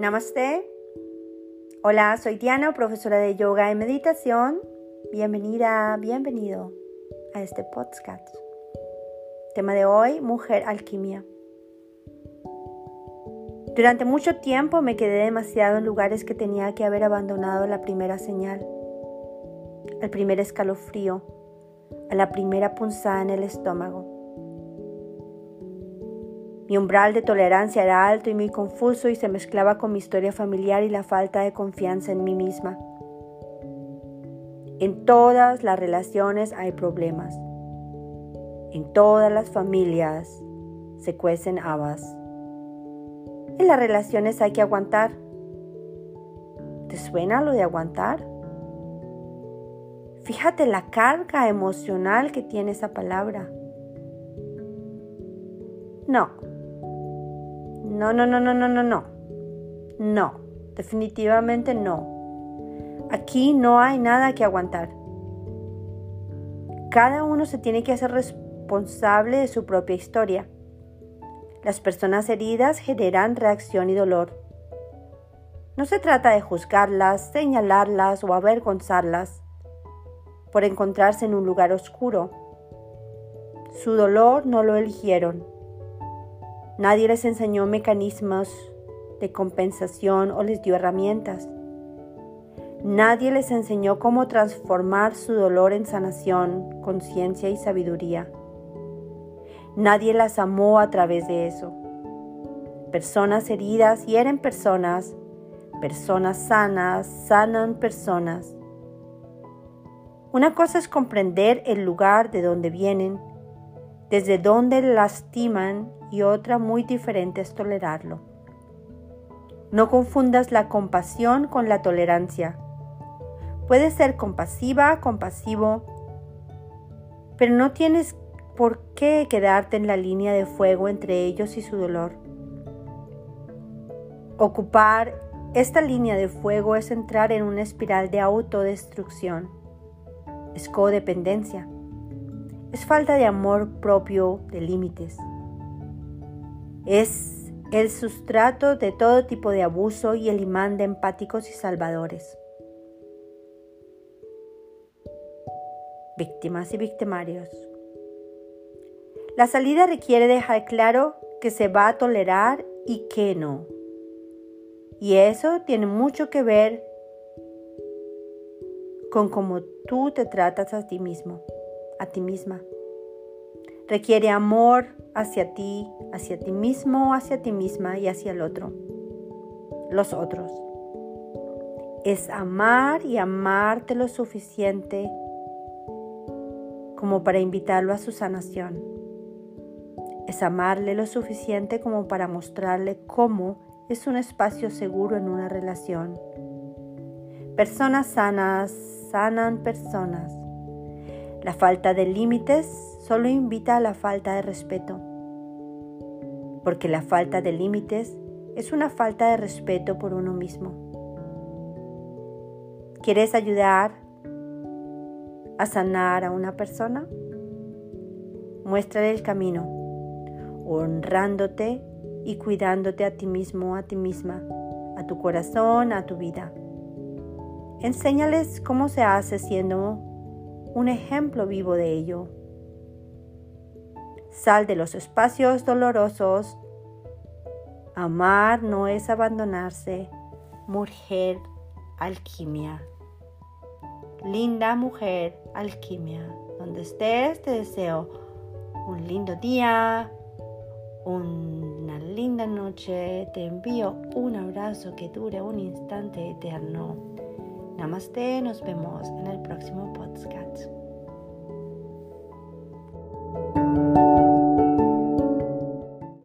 Namaste. Hola, soy Diana, profesora de yoga y meditación. Bienvenida, bienvenido a este podcast. Tema de hoy, mujer alquimia. Durante mucho tiempo me quedé demasiado en lugares que tenía que haber abandonado la primera señal, el primer escalofrío, a la primera punzada en el estómago mi umbral de tolerancia era alto y muy confuso y se mezclaba con mi historia familiar y la falta de confianza en mí misma. En todas las relaciones hay problemas. En todas las familias se cuecen habas. En las relaciones hay que aguantar. ¿Te suena lo de aguantar? Fíjate la carga emocional que tiene esa palabra. No, no, no, no, no, no, no, no. No, definitivamente no. Aquí no hay nada que aguantar. Cada uno se tiene que hacer responsable de su propia historia. Las personas heridas generan reacción y dolor. No se trata de juzgarlas, señalarlas o avergonzarlas por encontrarse en un lugar oscuro. Su dolor no lo eligieron Nadie les enseñó mecanismos de compensación o les dio herramientas. Nadie les enseñó cómo transformar su dolor en sanación, conciencia y sabiduría. Nadie las amó a través de eso. Personas heridas hieren personas, personas sanas sanan personas. Una cosa es comprender el lugar de donde vienen, desde donde lastiman y otra muy diferente es tolerarlo. No confundas la compasión con la tolerancia. Puedes ser compasiva, compasivo, pero no tienes por qué quedarte en la línea de fuego entre ellos y su dolor. Ocupar esta línea de fuego es entrar en una espiral de autodestrucción. Es codependencia. Es falta de amor propio, de límites. Es el sustrato de todo tipo de abuso y el imán de empáticos y salvadores. Víctimas y victimarios. La salida requiere dejar claro que se va a tolerar y que no. Y eso tiene mucho que ver con cómo tú te tratas a ti mismo, a ti misma. Requiere amor hacia ti, hacia ti mismo, hacia ti misma y hacia el otro, los otros. Es amar y amarte lo suficiente como para invitarlo a su sanación. Es amarle lo suficiente como para mostrarle cómo es un espacio seguro en una relación. Personas sanas sanan personas. La falta de límites solo invita a la falta de respeto, porque la falta de límites es una falta de respeto por uno mismo. ¿Quieres ayudar a sanar a una persona? Muéstrale el camino, honrándote y cuidándote a ti mismo, a ti misma, a tu corazón, a tu vida. Enséñales cómo se hace siendo un ejemplo vivo de ello. Sal de los espacios dolorosos. Amar no es abandonarse. Mujer alquimia. Linda mujer alquimia. Donde estés te deseo un lindo día, una linda noche. Te envío un abrazo que dure un instante eterno. Namaste, nos vemos en el próximo podcast.